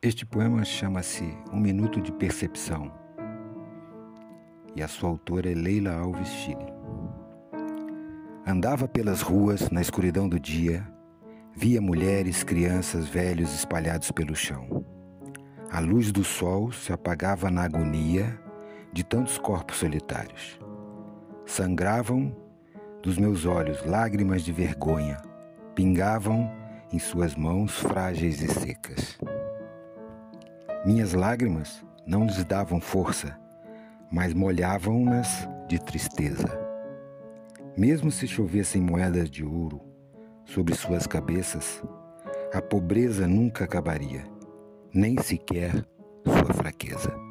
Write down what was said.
Este poema chama-se Um Minuto de Percepção e a sua autora é Leila Alves Chile. Andava pelas ruas na escuridão do dia, via mulheres, crianças, velhos espalhados pelo chão. A luz do sol se apagava na agonia de tantos corpos solitários. Sangravam dos meus olhos lágrimas de vergonha, pingavam em suas mãos frágeis e secas. Minhas lágrimas não lhes davam força, mas molhavam-nas de tristeza. Mesmo se chovessem moedas de ouro sobre suas cabeças, a pobreza nunca acabaria, nem sequer sua fraqueza.